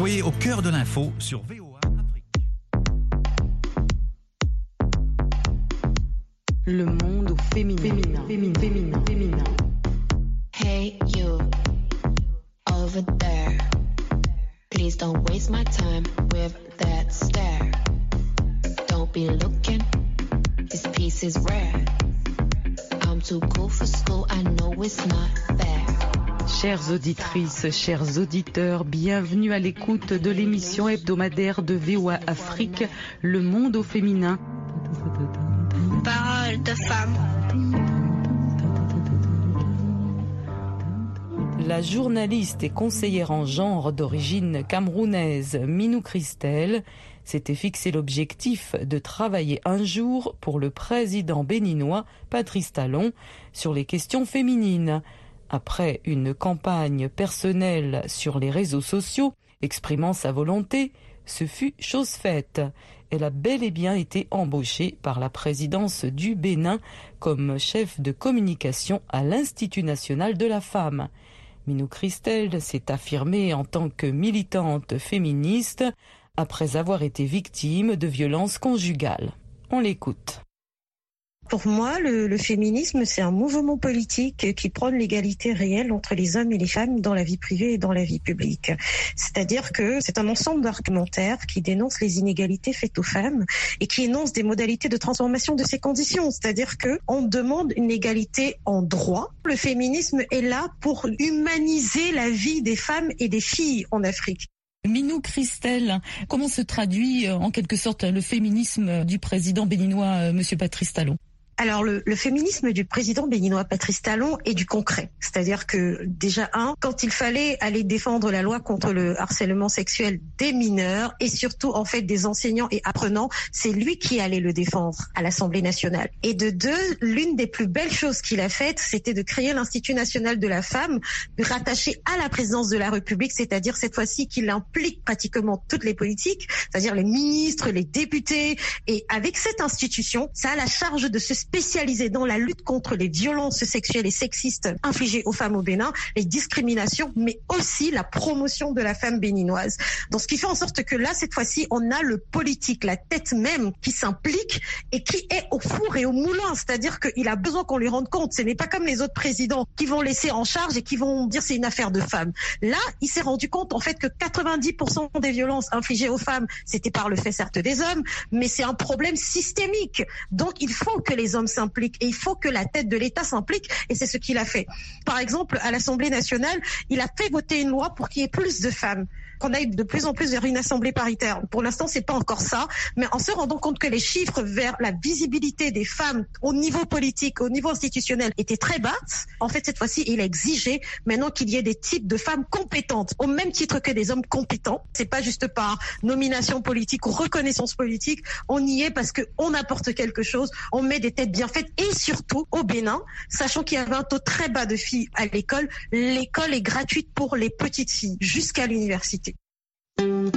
Soyez au cœur de l'info sur VOA Afrique. Le monde au féminin. Féminin. Féminin. Féminin. Féminin. Hey, you, over there. Please don't waste my time Chères auditrices, chers auditeurs, bienvenue à l'écoute de l'émission hebdomadaire de VOA Afrique, Le monde au féminin. Parole de femme. La journaliste et conseillère en genre d'origine camerounaise Minou Christel s'était fixé l'objectif de travailler un jour pour le président béninois Patrice Talon sur les questions féminines. Après une campagne personnelle sur les réseaux sociaux exprimant sa volonté, ce fut chose faite. Elle a bel et bien été embauchée par la présidence du Bénin comme chef de communication à l'Institut national de la femme. Minou Christel s'est affirmée en tant que militante féministe après avoir été victime de violences conjugales. On l'écoute. Pour moi, le, féminisme, c'est un mouvement politique qui prône l'égalité réelle entre les hommes et les femmes dans la vie privée et dans la vie publique. C'est-à-dire que c'est un ensemble d'argumentaires qui dénoncent les inégalités faites aux femmes et qui énonce des modalités de transformation de ces conditions. C'est-à-dire que on demande une égalité en droit. Le féminisme est là pour humaniser la vie des femmes et des filles en Afrique. Minou Christel, comment se traduit euh, en quelque sorte le féminisme du président béninois euh, Monsieur Patrice Talon? Alors le, le, féminisme du président béninois Patrice Talon est du concret, c'est-à-dire que déjà un, quand il fallait aller défendre la loi contre le harcèlement sexuel des mineurs et surtout en fait des enseignants et apprenants, c'est lui qui allait le défendre à l'Assemblée nationale. Et de deux, l'une des plus belles choses qu'il a faites, c'était de créer l'Institut national de la femme, rattaché à la présidence de la République, c'est-à-dire cette fois-ci qu'il implique pratiquement toutes les politiques, c'est-à-dire les ministres, les députés, et avec cette institution, ça a la charge de se spécialisé dans la lutte contre les violences sexuelles et sexistes infligées aux femmes au Bénin, les discriminations, mais aussi la promotion de la femme béninoise. Donc, ce qui fait en sorte que là, cette fois-ci, on a le politique, la tête même qui s'implique et qui est au four et au moulin. C'est-à-dire qu'il a besoin qu'on lui rende compte. Ce n'est pas comme les autres présidents qui vont laisser en charge et qui vont dire c'est une affaire de femmes. Là, il s'est rendu compte, en fait, que 90% des violences infligées aux femmes, c'était par le fait, certes, des hommes, mais c'est un problème systémique. Donc, il faut que les hommes s'implique et il faut que la tête de l'État s'implique et c'est ce qu'il a fait. Par exemple, à l'Assemblée nationale, il a fait voter une loi pour qu'il y ait plus de femmes qu'on aille de plus en plus vers une assemblée paritaire. Pour l'instant, c'est pas encore ça, mais en se rendant compte que les chiffres vers la visibilité des femmes au niveau politique, au niveau institutionnel étaient très basses, en fait, cette fois-ci, il a exigé maintenant qu'il y ait des types de femmes compétentes, au même titre que des hommes compétents. C'est pas juste par nomination politique ou reconnaissance politique. On y est parce que on apporte quelque chose, on met des têtes bien faites et surtout au Bénin, sachant qu'il y avait un taux très bas de filles à l'école, l'école est gratuite pour les petites filles jusqu'à l'université. Minou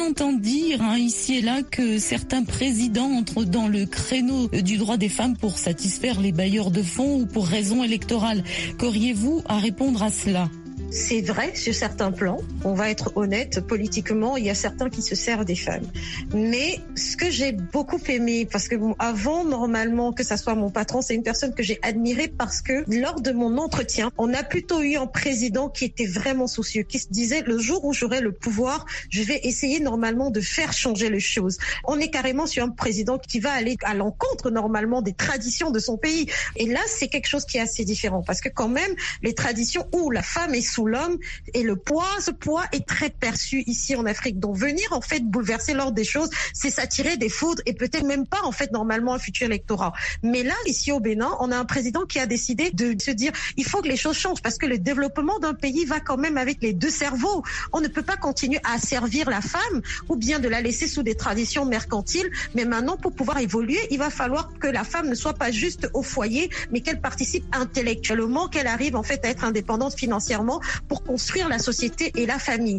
on entend dire hein, ici et là que certains présidents entrent dans le créneau du droit des femmes pour satisfaire les bailleurs de fonds ou pour raisons électorales. Qu'auriez-vous à répondre à cela? C'est vrai sur certains plans. On va être honnête, politiquement, il y a certains qui se servent des femmes. Mais ce que j'ai beaucoup aimé, parce que avant, normalement, que ça soit mon patron, c'est une personne que j'ai admirée parce que lors de mon entretien, on a plutôt eu un président qui était vraiment soucieux, qui se disait le jour où j'aurai le pouvoir, je vais essayer normalement de faire changer les choses. On est carrément sur un président qui va aller à l'encontre normalement des traditions de son pays. Et là, c'est quelque chose qui est assez différent parce que quand même, les traditions où la femme est sous l'homme et le poids, ce poids est très perçu ici en Afrique. Donc venir en fait bouleverser l'ordre des choses, c'est s'attirer des foudres et peut-être même pas en fait normalement un futur électorat. Mais là, ici au Bénin, on a un président qui a décidé de se dire il faut que les choses changent parce que le développement d'un pays va quand même avec les deux cerveaux. On ne peut pas continuer à servir la femme ou bien de la laisser sous des traditions mercantiles. Mais maintenant, pour pouvoir évoluer, il va falloir que la femme ne soit pas juste au foyer, mais qu'elle participe intellectuellement, qu'elle arrive en fait à être indépendante financièrement pour construire la société et la famille.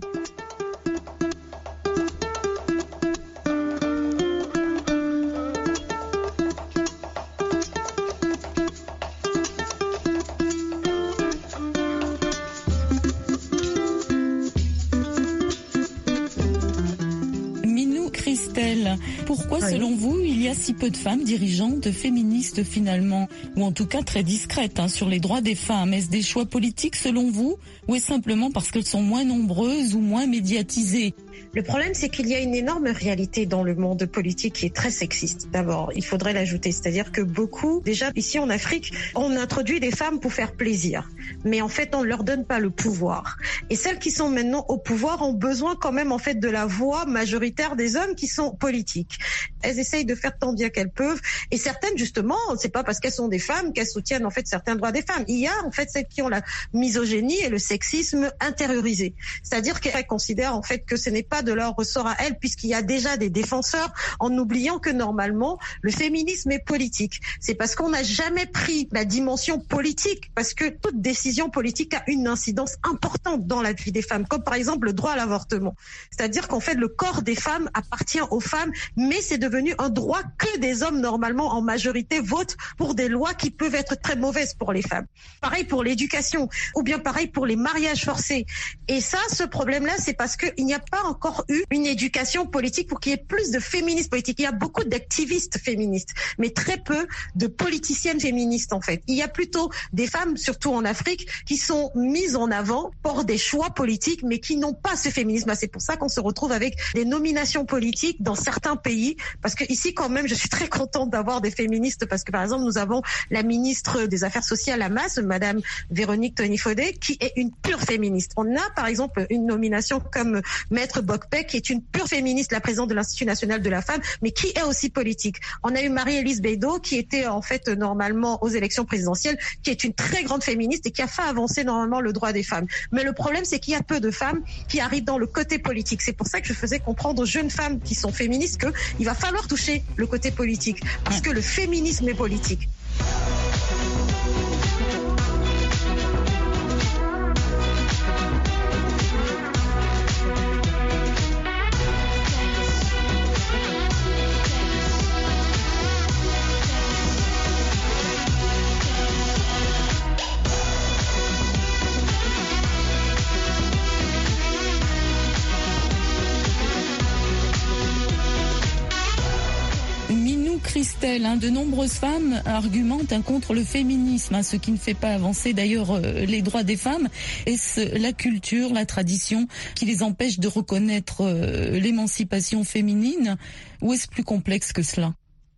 Pourquoi, selon vous, il y a si peu de femmes dirigeantes féministes finalement, ou en tout cas très discrètes hein, sur les droits des femmes. Est-ce des choix politiques selon vous, ou est-ce simplement parce qu'elles sont moins nombreuses ou moins médiatisées? Le problème, c'est qu'il y a une énorme réalité dans le monde politique qui est très sexiste. D'abord, il faudrait l'ajouter, c'est-à-dire que beaucoup, déjà ici en Afrique, on introduit des femmes pour faire plaisir, mais en fait, on ne leur donne pas le pouvoir. Et celles qui sont maintenant au pouvoir ont besoin quand même en fait de la voix majoritaire des hommes qui sont politiques. Elles essayent de faire tant bien qu'elles peuvent, et certaines justement, c'est pas parce qu'elles sont des femmes qu'elles soutiennent en fait certains droits des femmes. Il y a en fait celles qui ont la misogynie et le sexisme intériorisé, c'est-à-dire qu'elles considèrent en fait que ce n'est pas de leur ressort à elles, puisqu'il y a déjà des défenseurs, en oubliant que normalement, le féminisme est politique. C'est parce qu'on n'a jamais pris la dimension politique, parce que toute décision politique a une incidence importante dans la vie des femmes, comme par exemple le droit à l'avortement. C'est-à-dire qu'en fait, le corps des femmes appartient aux femmes, mais c'est devenu un droit que des hommes, normalement, en majorité, votent pour des lois qui peuvent être très mauvaises pour les femmes. Pareil pour l'éducation, ou bien pareil pour les mariages forcés. Et ça, ce problème-là, c'est parce qu'il n'y a pas encore eu une éducation politique pour qu'il y ait plus de féministes politiques. Il y a beaucoup d'activistes féministes, mais très peu de politiciennes féministes en fait. Il y a plutôt des femmes, surtout en Afrique, qui sont mises en avant pour des choix politiques, mais qui n'ont pas ce féminisme. C'est pour ça qu'on se retrouve avec des nominations politiques dans certains pays, parce que ici quand même, je suis très contente d'avoir des féministes, parce que par exemple, nous avons la ministre des Affaires sociales à Masse, Madame Véronique Tony Faudet, qui est une pure féministe. On a par exemple une nomination comme Maître Bock qui est une pure féministe, la présidente de l'Institut national de la femme, mais qui est aussi politique. On a eu Marie-Élise Beidot, qui était en fait normalement aux élections présidentielles, qui est une très grande féministe et qui a fait avancer normalement le droit des femmes. Mais le problème, c'est qu'il y a peu de femmes qui arrivent dans le côté politique. C'est pour ça que je faisais comprendre aux jeunes femmes qui sont féministes qu'il va falloir toucher le côté politique, parce que le féminisme est politique. Christelle, hein, de nombreuses femmes argumentent hein, contre le féminisme, hein, ce qui ne fait pas avancer d'ailleurs euh, les droits des femmes. Est-ce la culture, la tradition qui les empêche de reconnaître euh, l'émancipation féminine? Ou est-ce plus complexe que cela?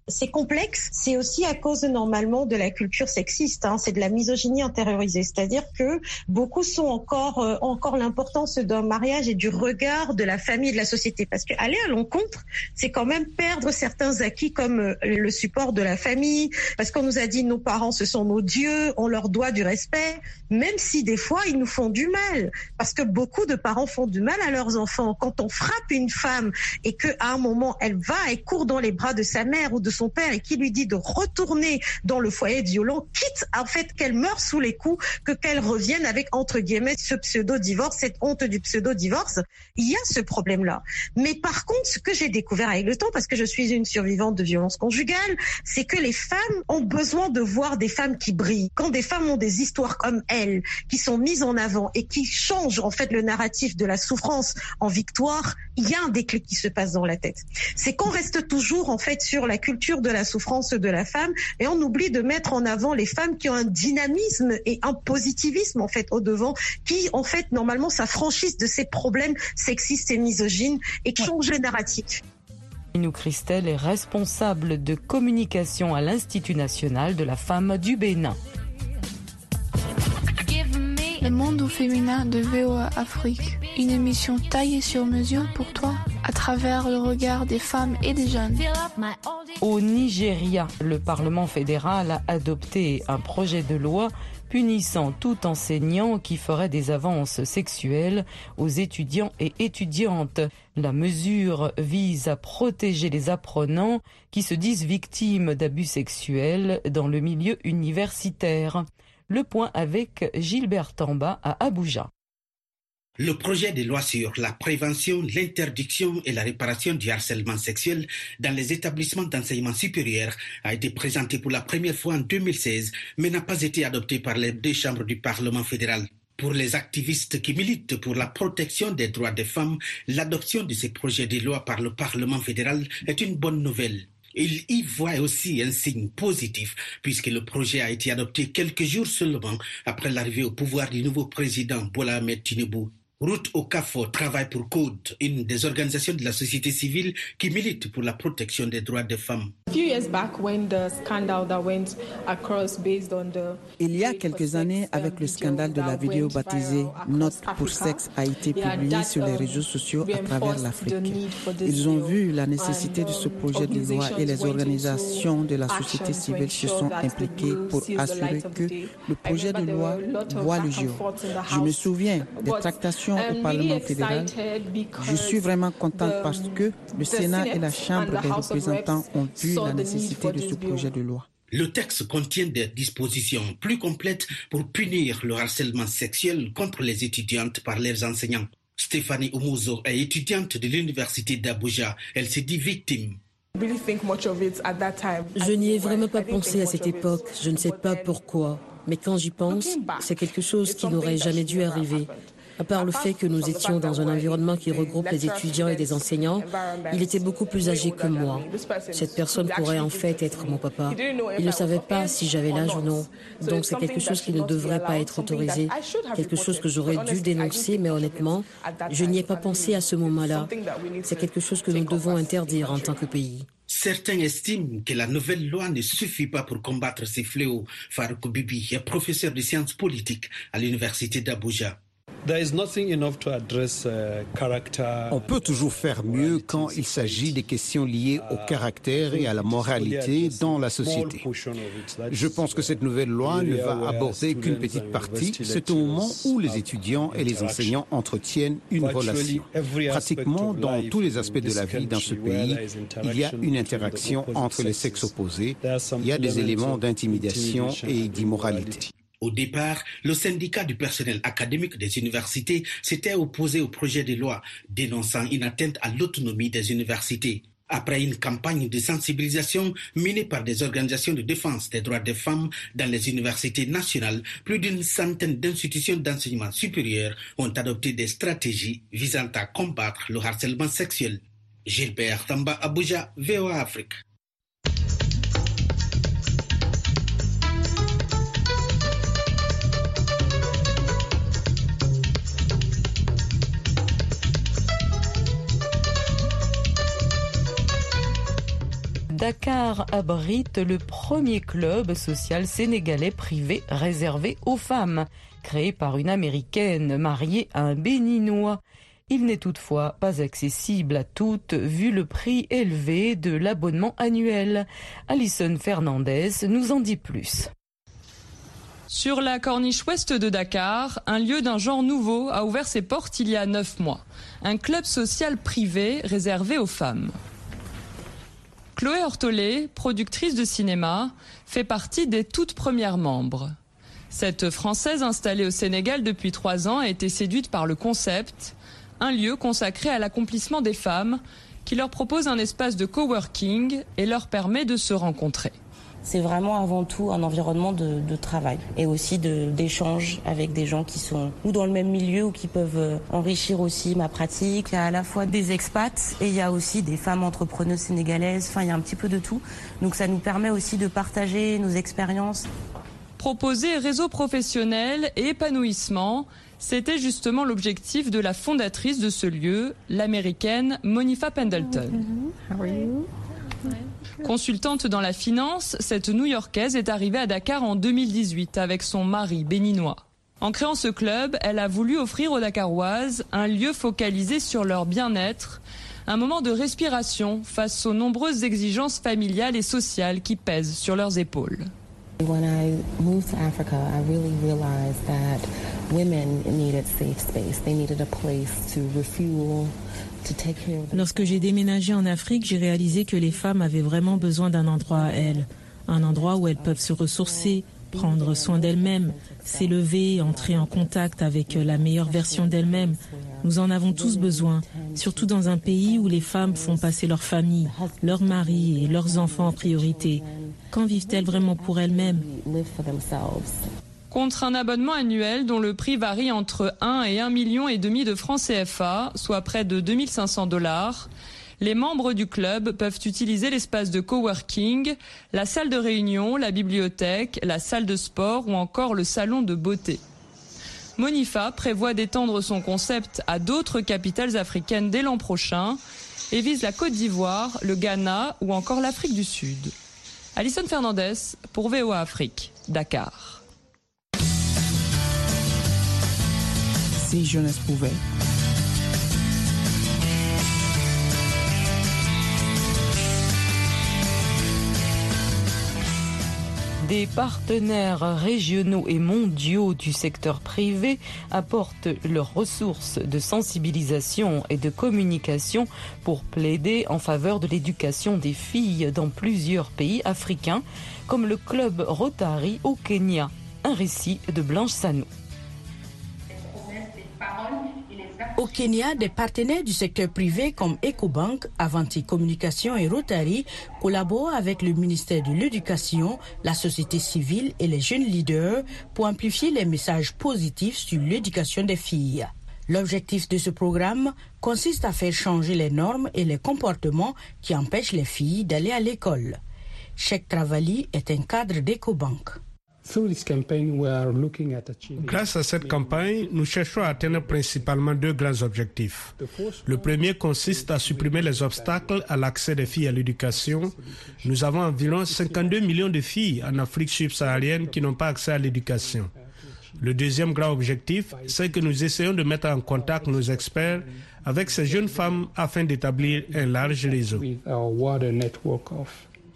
C'est complexe, c'est aussi à cause normalement de la culture sexiste, hein, c'est de la misogynie intériorisée, c'est-à-dire que beaucoup sont encore euh, encore l'importance d'un mariage et du regard de la famille et de la société, parce que aller à l'encontre, c'est quand même perdre certains acquis comme euh, le support de la famille, parce qu'on nous a dit nos parents ce sont nos dieux, on leur doit du respect, même si des fois ils nous font du mal, parce que beaucoup de parents font du mal à leurs enfants. Quand on frappe une femme et que à un moment elle va et court dans les bras de sa mère ou de son père et qui lui dit de retourner dans le foyer violent, quitte en fait qu'elle meure sous les coups, que qu'elle revienne avec entre guillemets ce pseudo-divorce, cette honte du pseudo-divorce. Il y a ce problème-là. Mais par contre, ce que j'ai découvert avec le temps, parce que je suis une survivante de violence conjugale, c'est que les femmes ont besoin de voir des femmes qui brillent. Quand des femmes ont des histoires comme elles, qui sont mises en avant et qui changent en fait le narratif de la souffrance en victoire, il y a un déclic qui se passe dans la tête. C'est qu'on reste toujours en fait sur la culture de la souffrance de la femme et on oublie de mettre en avant les femmes qui ont un dynamisme et un positivisme en fait au devant qui en fait normalement s'affranchissent de ces problèmes sexistes et misogynes et changent le narratif. Inou Christelle est responsable de communication à l'Institut national de la femme du Bénin. Le monde au féminin de VOA Afrique, une émission taillée sur mesure pour toi à travers le regard des femmes et des jeunes. Au Nigeria, le Parlement fédéral a adopté un projet de loi punissant tout enseignant qui ferait des avances sexuelles aux étudiants et étudiantes. La mesure vise à protéger les apprenants qui se disent victimes d'abus sexuels dans le milieu universitaire. Le point avec Gilbert Tamba à Abuja. Le projet de loi sur la prévention, l'interdiction et la réparation du harcèlement sexuel dans les établissements d'enseignement supérieur a été présenté pour la première fois en 2016, mais n'a pas été adopté par les deux chambres du Parlement fédéral. Pour les activistes qui militent pour la protection des droits des femmes, l'adoption de ces projets de loi par le Parlement fédéral est une bonne nouvelle. Il y voit aussi un signe positif puisque le projet a été adopté quelques jours seulement après l'arrivée au pouvoir du nouveau président Bola Ahmed Tinubu. Ruth Okafor travaille pour Code, une des organisations de la société civile qui milite pour la protection des droits des femmes. Il y a quelques années, avec le scandale de la vidéo baptisée Note pour sexe a été publiée sur les réseaux sociaux à travers l'Afrique. Ils ont vu la nécessité de ce projet de loi et les organisations de la société civile se sont impliquées pour assurer que le projet de loi voit le jour. Je me souviens des tractations au Parlement fédéral. Je suis vraiment contente parce que le Sénat et la Chambre des représentants ont vu la nécessité de ce projet de loi. Le texte contient des dispositions plus complètes pour punir le harcèlement sexuel contre les étudiantes par leurs enseignants. Stéphanie Oumuzo est étudiante de l'université d'Abuja. Elle s'est dit victime. Je n'y ai vraiment pas pensé à cette époque. Je ne sais pas pourquoi. Mais quand j'y pense, c'est quelque chose qui n'aurait jamais dû arriver. À part le fait que nous étions dans un environnement qui regroupe les étudiants et des enseignants, il était beaucoup plus âgé que moi. Cette personne pourrait en fait être mon papa. Il ne savait pas si j'avais l'âge ou non. Donc c'est quelque chose qui ne devrait pas être autorisé, quelque chose que j'aurais dû dénoncer, mais honnêtement, je n'y ai pas pensé à ce moment-là. C'est quelque chose que nous devons interdire en tant que pays. Certains estiment que la nouvelle loi ne suffit pas pour combattre ces fléaux. Farouk Bibi est professeur de sciences politiques à l'université d'Abuja. On peut toujours faire mieux quand il s'agit des questions liées au caractère et à la moralité dans la société. Je pense que cette nouvelle loi ne va aborder qu'une petite partie. C'est au moment où les étudiants et les enseignants entretiennent une relation. Pratiquement dans tous les aspects de la vie dans ce pays, il y a une interaction entre les sexes opposés. Il y a des éléments d'intimidation et d'immoralité. Au départ, le syndicat du personnel académique des universités s'était opposé au projet de loi, dénonçant une atteinte à l'autonomie des universités. Après une campagne de sensibilisation menée par des organisations de défense des droits des femmes dans les universités nationales, plus d'une centaine d'institutions d'enseignement supérieur ont adopté des stratégies visant à combattre le harcèlement sexuel. Gilbert Tamba Abuja, VOA Afrique. Dakar abrite le premier club social sénégalais privé réservé aux femmes, créé par une américaine mariée à un béninois. Il n'est toutefois pas accessible à toutes vu le prix élevé de l'abonnement annuel. Alison Fernandez nous en dit plus. Sur la corniche ouest de Dakar, un lieu d'un genre nouveau a ouvert ses portes il y a neuf mois. Un club social privé réservé aux femmes. Chloé Hortolé, productrice de cinéma, fait partie des toutes premières membres. Cette Française installée au Sénégal depuis trois ans a été séduite par le concept, un lieu consacré à l'accomplissement des femmes qui leur propose un espace de coworking et leur permet de se rencontrer. C'est vraiment avant tout un environnement de, de travail et aussi d'échange avec des gens qui sont ou dans le même milieu ou qui peuvent enrichir aussi ma pratique. Il y a à la fois des expats et il y a aussi des femmes entrepreneuses sénégalaises. Enfin, il y a un petit peu de tout. Donc ça nous permet aussi de partager nos expériences. Proposer réseau professionnel et épanouissement, c'était justement l'objectif de la fondatrice de ce lieu, l'américaine Monifa Pendleton. Consultante dans la finance, cette New-Yorkaise est arrivée à Dakar en 2018 avec son mari béninois. En créant ce club, elle a voulu offrir aux Dakaroises un lieu focalisé sur leur bien-être, un moment de respiration face aux nombreuses exigences familiales et sociales qui pèsent sur leurs épaules. When I moved to Africa, I really realized that women needed safe space. They needed a place to refuel, to take care of Lorsque j'ai déménagé en Afrique, j'ai réalisé que les femmes avaient vraiment besoin d'un endroit à elles, un endroit où elles peuvent se ressourcer, prendre soin d'elles-mêmes, s'élever, entrer en contact avec la meilleure version d'elles-mêmes. Nous en avons tous besoin, surtout dans un pays où les femmes font passer leur famille, leurs maris et leurs enfants en priorité. Quand vivent-elles vraiment pour elles-mêmes? Contre un abonnement annuel dont le prix varie entre 1 et 1 million de francs CFA, soit près de 2500 dollars, les membres du club peuvent utiliser l'espace de coworking, la salle de réunion, la bibliothèque, la salle de sport ou encore le salon de beauté. Monifa prévoit d'étendre son concept à d'autres capitales africaines dès l'an prochain et vise la Côte d'Ivoire, le Ghana ou encore l'Afrique du Sud. Alison Fernandez pour VOA Afrique, Dakar. Des partenaires régionaux et mondiaux du secteur privé apportent leurs ressources de sensibilisation et de communication pour plaider en faveur de l'éducation des filles dans plusieurs pays africains, comme le club Rotary au Kenya. Un récit de Blanche Sanou. Au Kenya, des partenaires du secteur privé comme EcoBank, Avanti Communication et Rotary collaborent avec le ministère de l'Éducation, la société civile et les jeunes leaders pour amplifier les messages positifs sur l'éducation des filles. L'objectif de ce programme consiste à faire changer les normes et les comportements qui empêchent les filles d'aller à l'école. Cheikh Travali est un cadre d'EcoBank. Grâce à cette campagne, nous cherchons à atteindre principalement deux grands objectifs. Le premier consiste à supprimer les obstacles à l'accès des filles à l'éducation. Nous avons environ 52 millions de filles en Afrique subsaharienne qui n'ont pas accès à l'éducation. Le deuxième grand objectif, c'est que nous essayons de mettre en contact nos experts avec ces jeunes femmes afin d'établir un large réseau.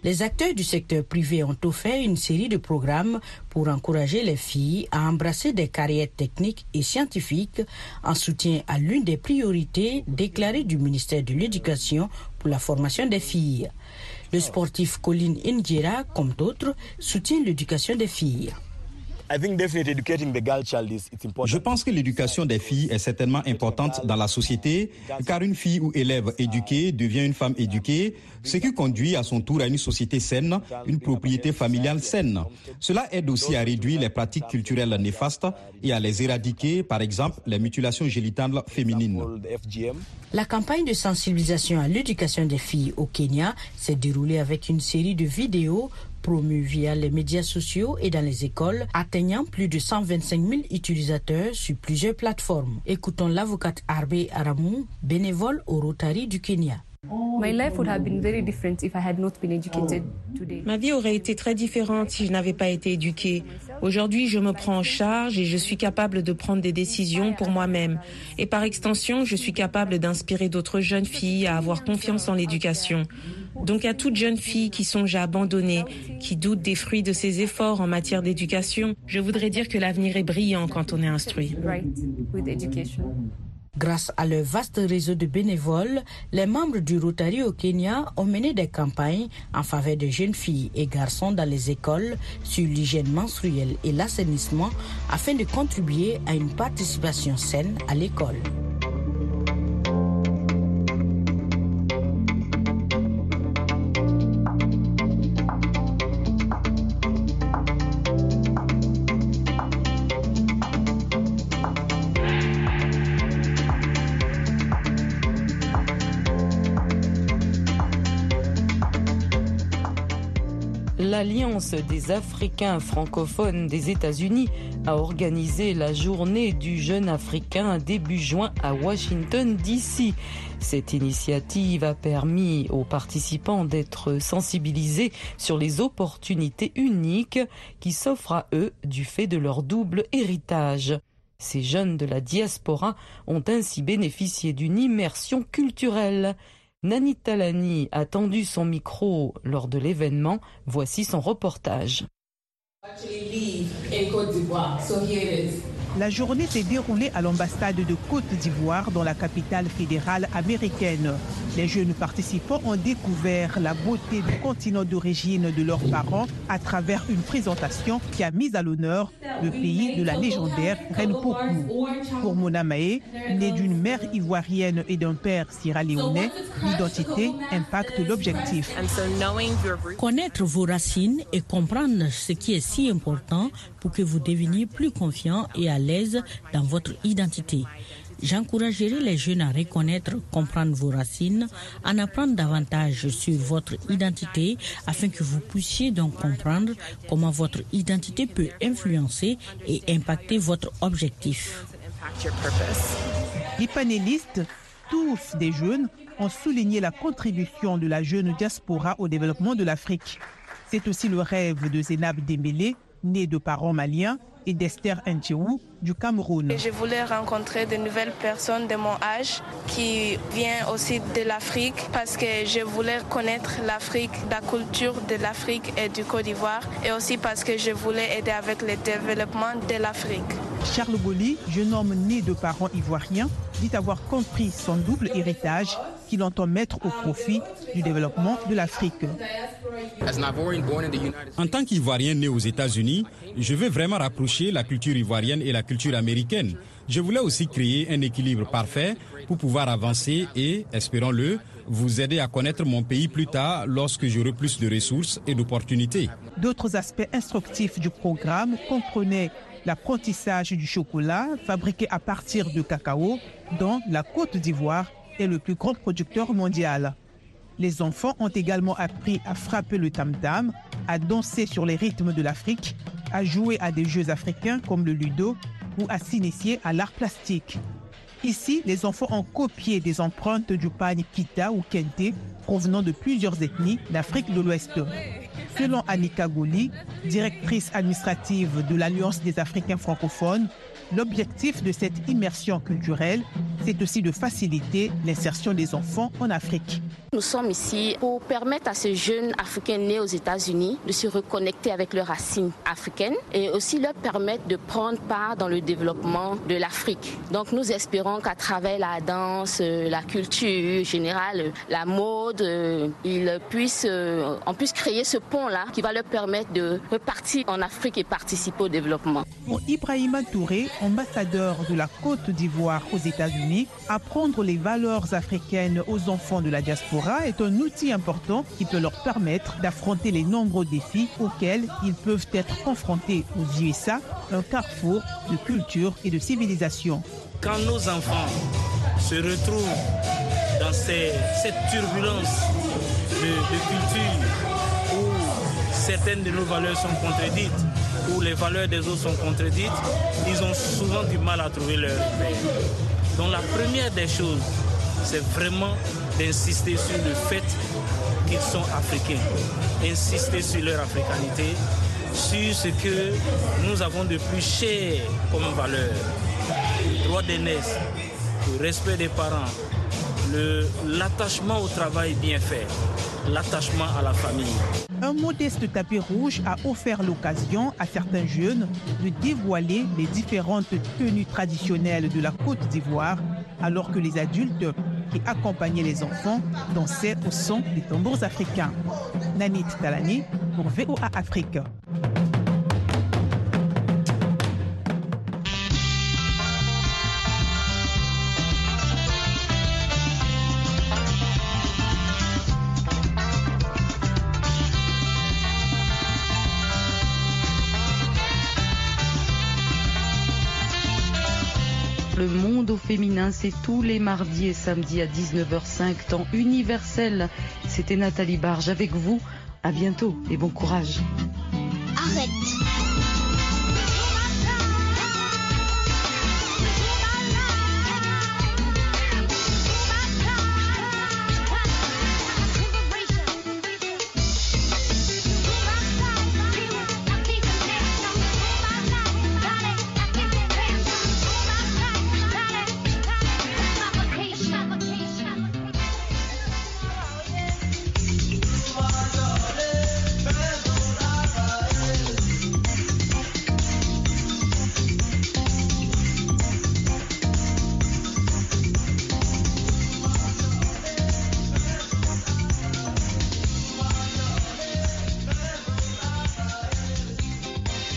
Les acteurs du secteur privé ont offert une série de programmes pour encourager les filles à embrasser des carrières techniques et scientifiques en soutien à l'une des priorités déclarées du ministère de l'Éducation pour la formation des filles. Le sportif Colin Injera, comme d'autres, soutient l'éducation des filles. Je pense que l'éducation des filles est certainement importante dans la société, car une fille ou élève éduquée devient une femme éduquée, ce qui conduit à son tour à une société saine, une propriété familiale saine. Cela aide aussi à réduire les pratiques culturelles néfastes et à les éradiquer, par exemple les mutilations génitales féminines. La campagne de sensibilisation à l'éducation des filles au Kenya s'est déroulée avec une série de vidéos promues via les médias sociaux et dans les écoles, atteignant plus de 125 000 utilisateurs sur plusieurs plateformes. Écoutons l'avocate Arbe Aramou, bénévole au Rotary du Kenya. Ma vie aurait été très différente si je n'avais pas été éduquée. Aujourd'hui, je me prends en charge et je suis capable de prendre des décisions pour moi-même. Et par extension, je suis capable d'inspirer d'autres jeunes filles à avoir confiance en l'éducation. Donc à toutes jeunes filles qui songent à abandonner, qui doutent des fruits de ses efforts en matière d'éducation, je voudrais dire que l'avenir est brillant quand on est instruit. Grâce à leur vaste réseau de bénévoles, les membres du Rotary au Kenya ont mené des campagnes en faveur de jeunes filles et garçons dans les écoles sur l'hygiène menstruelle et l'assainissement afin de contribuer à une participation saine à l'école. Des Africains francophones des États-Unis a organisé la journée du jeune africain début juin à Washington, D.C. Cette initiative a permis aux participants d'être sensibilisés sur les opportunités uniques qui s'offrent à eux du fait de leur double héritage. Ces jeunes de la diaspora ont ainsi bénéficié d'une immersion culturelle. Nani Talani a tendu son micro lors de l'événement. Voici son reportage. La journée s'est déroulée à l'ambassade de Côte d'Ivoire dans la capitale fédérale américaine. Les jeunes participants ont découvert la beauté du continent d'origine de leurs parents à travers une présentation qui a mis à l'honneur le pays de la légendaire Reine Pokou. Pour Mona Mae, née d'une mère ivoirienne et d'un père sierra-léonais, l'identité impacte l'objectif. Connaître vos racines et comprendre ce qui est si important pour que vous deveniez plus confiant et à l'aise dans votre identité. J'encouragerai les jeunes à reconnaître, comprendre vos racines, en apprendre davantage sur votre identité afin que vous puissiez donc comprendre comment votre identité peut influencer et impacter votre objectif. Les panélistes, tous des jeunes, ont souligné la contribution de la jeune diaspora au développement de l'Afrique. C'est aussi le rêve de Zénab Dembélé, né de parents maliens, et d'Esther Ntieou du Cameroun. Je voulais rencontrer de nouvelles personnes de mon âge qui viennent aussi de l'Afrique parce que je voulais connaître l'Afrique, la culture de l'Afrique et du Côte d'Ivoire et aussi parce que je voulais aider avec le développement de l'Afrique. Charles Goli, jeune homme né de parents ivoiriens, dit avoir compris son double héritage qu'il entend mettre au profit du développement de l'Afrique. En tant qu'Ivoirien né aux États-Unis, je veux vraiment rapprocher la culture ivoirienne et la culture américaine. Je voulais aussi créer un équilibre parfait pour pouvoir avancer et, espérons-le, vous aider à connaître mon pays plus tard lorsque j'aurai plus de ressources et d'opportunités. D'autres aspects instructifs du programme comprenaient l'apprentissage du chocolat fabriqué à partir de cacao, dont la Côte d'Ivoire est le plus grand producteur mondial. Les enfants ont également appris à frapper le tam-tam, à danser sur les rythmes de l'Afrique, à jouer à des jeux africains comme le ludo ou à s'initier à l'art plastique. Ici, les enfants ont copié des empreintes du pagne Kita ou Kente provenant de plusieurs ethnies d'Afrique de l'Ouest. Selon Annika Goli, directrice administrative de l'Alliance des Africains francophones, l'objectif de cette immersion culturelle, c'est aussi de faciliter l'insertion des enfants en Afrique. Nous sommes ici pour permettre à ces jeunes Africains nés aux États-Unis de se reconnecter avec leurs racines africaines et aussi leur permettre de prendre part dans le développement de l'Afrique. Donc nous espérons qu'à travers la danse, la culture générale, la mode, ils puissent, on puisse créer ce pont-là qui va leur permettre de repartir en Afrique et participer au développement. Pour Ibrahima Touré, ambassadeur de la Côte d'Ivoire aux États-Unis, apprendre les valeurs africaines aux enfants de la diaspora est un outil important qui peut leur permettre d'affronter les nombreux défis auxquels ils peuvent être confrontés aux USA, un carrefour de culture et de civilisation. Quand nos enfants se retrouvent dans cette turbulence de, culture où certaines de nos valeurs sont contredites, où les valeurs des autres sont contredites, ils ont souvent du mal à trouver leur repère. Donc la première des choses, c'est vraiment d'insister sur le fait qu'ils sont africains, insister sur leur africanité, sur ce que nous avons de plus cher comme valeur. Le droit d'aînesse, le respect des parents, l'attachement au travail bien fait, l'attachement à la famille. Un modeste tapis rouge a offert l'occasion à certains jeunes de dévoiler les différentes tenues traditionnelles de la Côte d'Ivoire, alors que les adultes qui accompagnaient les enfants dansaient au son des tambours africains. Nanit Talani pour VOA Afrique. Féminin, c'est tous les mardis et samedis à 19h05, temps universel. C'était Nathalie Barge avec vous. À bientôt et bon courage. Arrête